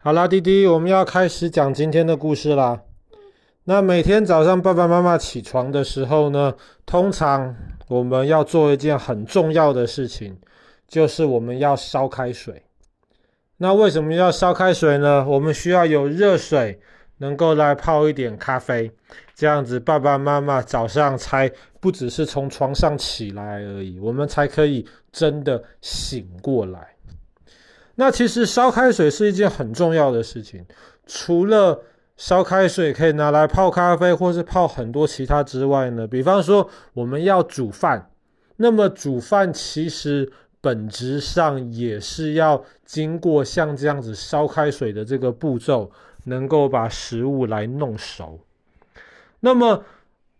好啦，弟弟，我们要开始讲今天的故事啦。那每天早上爸爸妈妈起床的时候呢，通常我们要做一件很重要的事情，就是我们要烧开水。那为什么要烧开水呢？我们需要有热水，能够来泡一点咖啡，这样子爸爸妈妈早上才不只是从床上起来而已，我们才可以真的醒过来。那其实烧开水是一件很重要的事情，除了烧开水可以拿来泡咖啡或是泡很多其他之外呢，比方说我们要煮饭，那么煮饭其实本质上也是要经过像这样子烧开水的这个步骤，能够把食物来弄熟。那么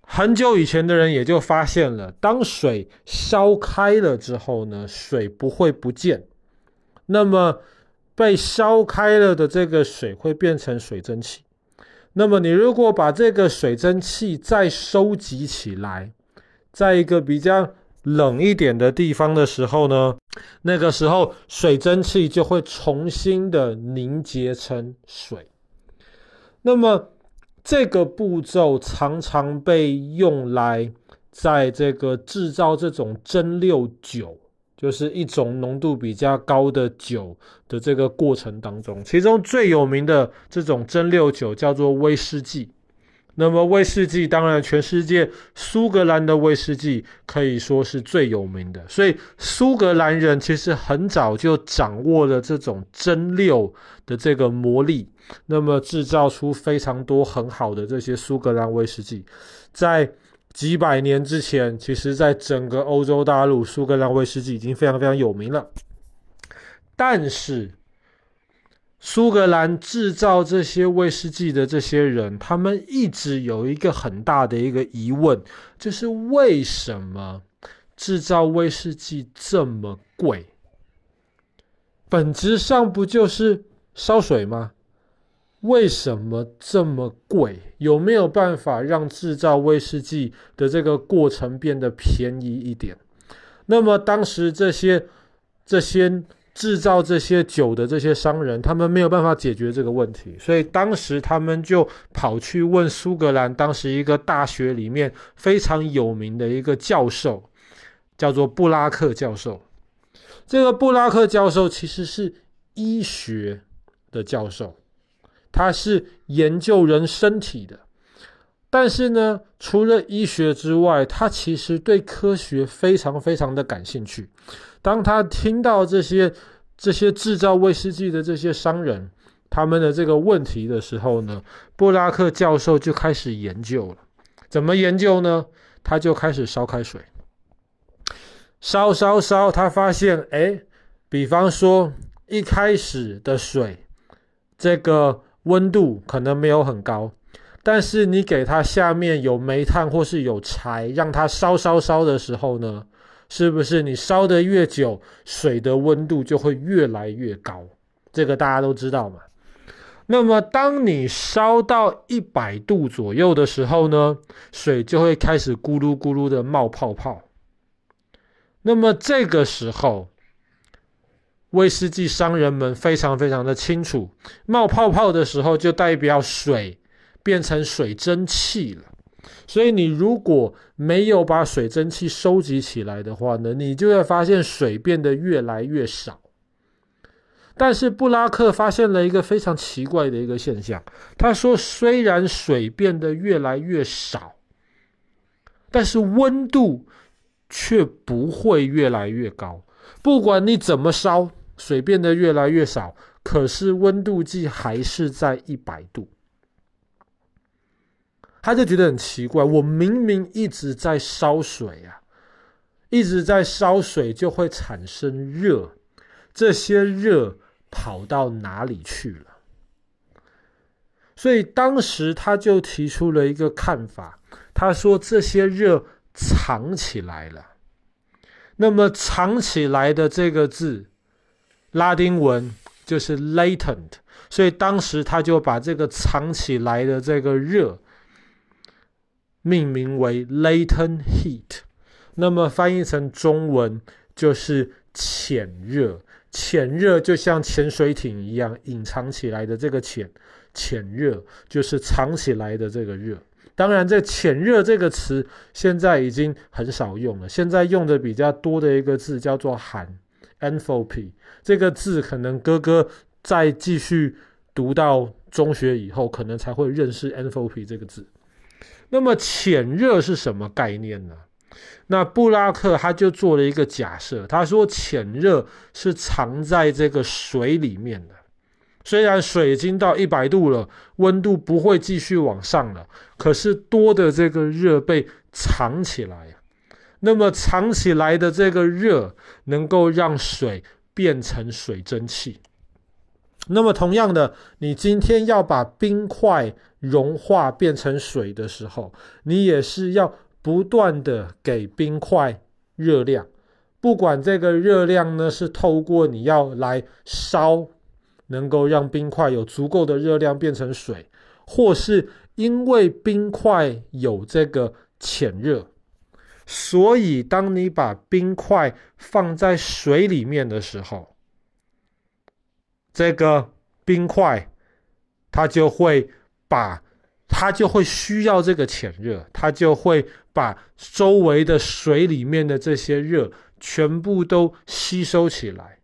很久以前的人也就发现了，当水烧开了之后呢，水不会不见。那么被烧开了的这个水会变成水蒸气。那么你如果把这个水蒸气再收集起来，在一个比较冷一点的地方的时候呢，那个时候水蒸气就会重新的凝结成水。那么这个步骤常常被用来在这个制造这种蒸馏酒。就是一种浓度比较高的酒的这个过程当中，其中最有名的这种蒸馏酒叫做威士忌。那么威士忌当然全世界苏格兰的威士忌可以说是最有名的，所以苏格兰人其实很早就掌握了这种蒸馏的这个魔力，那么制造出非常多很好的这些苏格兰威士忌，在。几百年之前，其实在整个欧洲大陆，苏格兰威士忌已经非常非常有名了。但是，苏格兰制造这些威士忌的这些人，他们一直有一个很大的一个疑问，就是为什么制造威士忌这么贵？本质上不就是烧水吗？为什么这么贵？有没有办法让制造威士忌的这个过程变得便宜一点？那么当时这些这些制造这些酒的这些商人，他们没有办法解决这个问题，所以当时他们就跑去问苏格兰当时一个大学里面非常有名的一个教授，叫做布拉克教授。这个布拉克教授其实是医学的教授。他是研究人身体的，但是呢，除了医学之外，他其实对科学非常非常的感兴趣。当他听到这些这些制造威士忌的这些商人他们的这个问题的时候呢，布拉克教授就开始研究了。怎么研究呢？他就开始烧开水，烧烧烧，他发现，哎，比方说一开始的水，这个。温度可能没有很高，但是你给它下面有煤炭或是有柴，让它烧烧烧的时候呢，是不是你烧得越久，水的温度就会越来越高？这个大家都知道嘛。那么当你烧到一百度左右的时候呢，水就会开始咕噜咕噜的冒泡泡。那么这个时候。威士忌商人们非常非常的清楚，冒泡泡的时候就代表水变成水蒸气了。所以你如果没有把水蒸气收集起来的话呢，你就会发现水变得越来越少。但是布拉克发现了一个非常奇怪的一个现象，他说，虽然水变得越来越少，但是温度却不会越来越高，不管你怎么烧。水变得越来越少，可是温度计还是在一百度。他就觉得很奇怪，我明明一直在烧水啊，一直在烧水就会产生热，这些热跑到哪里去了？所以当时他就提出了一个看法，他说这些热藏起来了。那么藏起来的这个字。拉丁文就是 latent，所以当时他就把这个藏起来的这个热命名为 latent heat，那么翻译成中文就是潜热，潜热就像潜水艇一样隐藏起来的这个潜，潜热就是藏起来的这个热。当然，这潜热这个词现在已经很少用了，现在用的比较多的一个字叫做寒 （enthalpy）。这个字可能哥哥再继续读到中学以后，可能才会认识 enthalpy 这个字。那么潜热是什么概念呢？那布拉克他就做了一个假设，他说潜热是藏在这个水里面的。虽然水已经到一百度了，温度不会继续往上了，可是多的这个热被藏起来。那么藏起来的这个热能够让水变成水蒸气。那么同样的，你今天要把冰块融化变成水的时候，你也是要不断的给冰块热量，不管这个热量呢是透过你要来烧，能够让冰块有足够的热量变成水，或是因为冰块有这个潜热，所以当你把冰块放在水里面的时候。这个冰块，它就会把，它就会需要这个潜热，它就会把周围的水里面的这些热全部都吸收起来，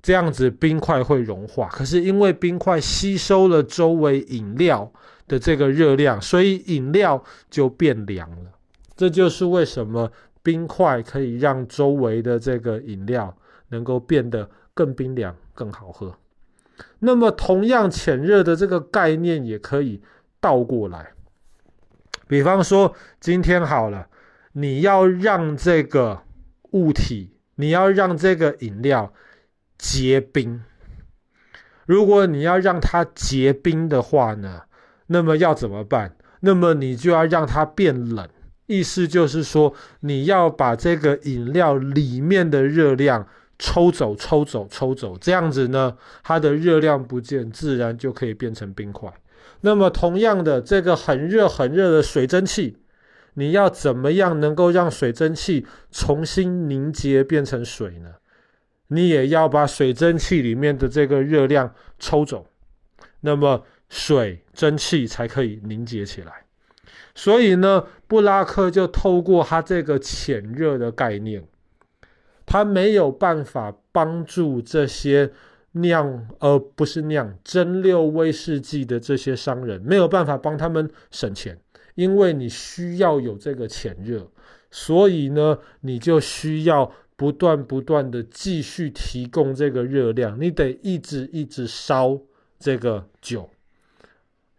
这样子冰块会融化。可是因为冰块吸收了周围饮料的这个热量，所以饮料就变凉了。这就是为什么冰块可以让周围的这个饮料能够变得更冰凉。更好喝。那么，同样潜热的这个概念也可以倒过来。比方说，今天好了，你要让这个物体，你要让这个饮料结冰。如果你要让它结冰的话呢，那么要怎么办？那么你就要让它变冷。意思就是说，你要把这个饮料里面的热量。抽走，抽走，抽走，这样子呢，它的热量不见，自然就可以变成冰块。那么，同样的，这个很热很热的水蒸气，你要怎么样能够让水蒸气重新凝结变成水呢？你也要把水蒸气里面的这个热量抽走，那么水蒸气才可以凝结起来。所以呢，布拉克就透过他这个潜热的概念。他没有办法帮助这些酿，而不是酿蒸馏威士忌的这些商人，没有办法帮他们省钱，因为你需要有这个潜热，所以呢，你就需要不断不断的继续提供这个热量，你得一直一直烧这个酒，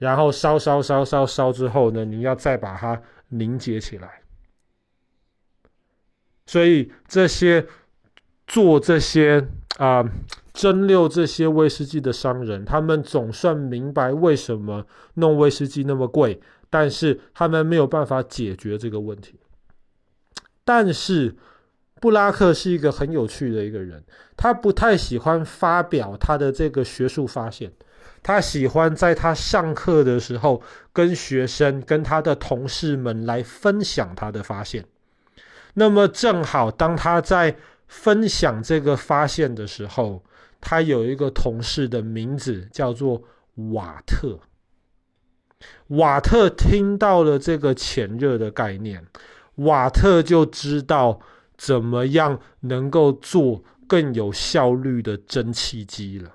然后烧烧烧烧烧之后呢，你要再把它凝结起来，所以这些。做这些啊、蒸馏这些威士忌的商人，他们总算明白为什么弄威士忌那么贵，但是他们没有办法解决这个问题。但是布拉克是一个很有趣的一个人，他不太喜欢发表他的这个学术发现，他喜欢在他上课的时候跟学生、跟他的同事们来分享他的发现。那么正好当他在分享这个发现的时候，他有一个同事的名字叫做瓦特。瓦特听到了这个潜热的概念，瓦特就知道怎么样能够做更有效率的蒸汽机了。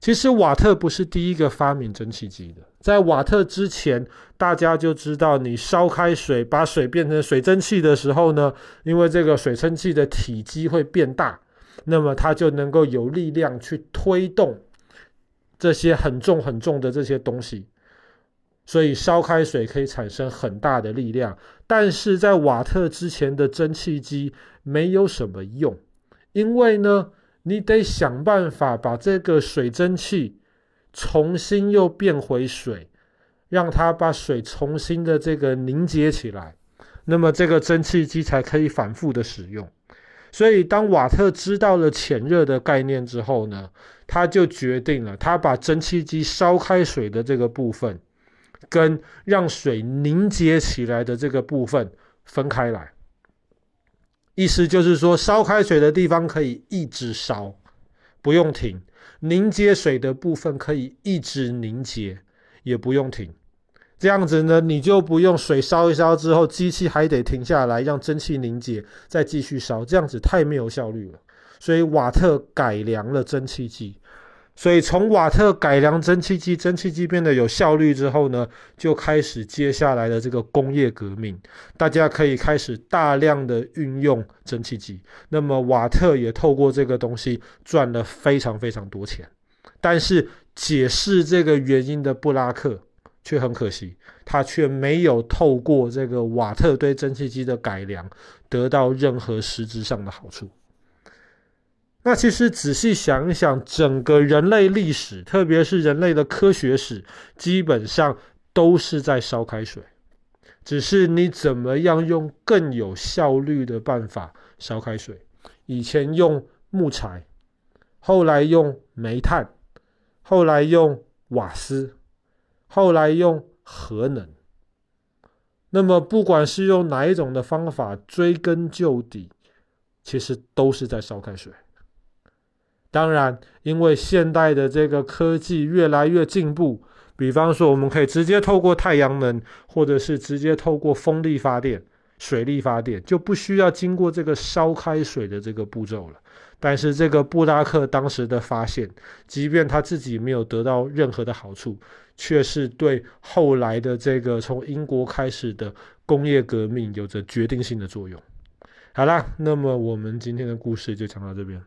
其实瓦特不是第一个发明蒸汽机的。在瓦特之前，大家就知道，你烧开水，把水变成水蒸气的时候呢，因为这个水蒸气的体积会变大，那么它就能够有力量去推动这些很重很重的这些东西，所以烧开水可以产生很大的力量。但是在瓦特之前的蒸汽机没有什么用，因为呢，你得想办法把这个水蒸气。重新又变回水，让它把水重新的这个凝结起来，那么这个蒸汽机才可以反复的使用。所以当瓦特知道了潜热的概念之后呢，他就决定了，他把蒸汽机烧开水的这个部分，跟让水凝结起来的这个部分分开来。意思就是说，烧开水的地方可以一直烧，不用停；凝结水的部分可以一直凝结，也不用停。这样子呢，你就不用水烧一烧之后，机器还得停下来让蒸汽凝结，再继续烧，这样子太没有效率了。所以瓦特改良了蒸汽机。所以从瓦特改良蒸汽机，蒸汽机变得有效率之后呢，就开始接下来的这个工业革命，大家可以开始大量的运用蒸汽机。那么瓦特也透过这个东西赚了非常非常多钱。但是解释这个原因的布拉克。却很可惜，他却没有透过这个瓦特对蒸汽机的改良，得到任何实质上的好处。那其实仔细想一想，整个人类历史，特别是人类的科学史，基本上都是在烧开水，只是你怎么样用更有效率的办法烧开水。以前用木材，后来用煤炭，后来用瓦斯。后来用核能，那么不管是用哪一种的方法，追根究底，其实都是在烧开水。当然，因为现代的这个科技越来越进步，比方说我们可以直接透过太阳能，或者是直接透过风力发电、水力发电，就不需要经过这个烧开水的这个步骤了。但是这个布拉克当时的发现，即便他自己没有得到任何的好处，却是对后来的这个从英国开始的工业革命有着决定性的作用。好啦，那么我们今天的故事就讲到这边。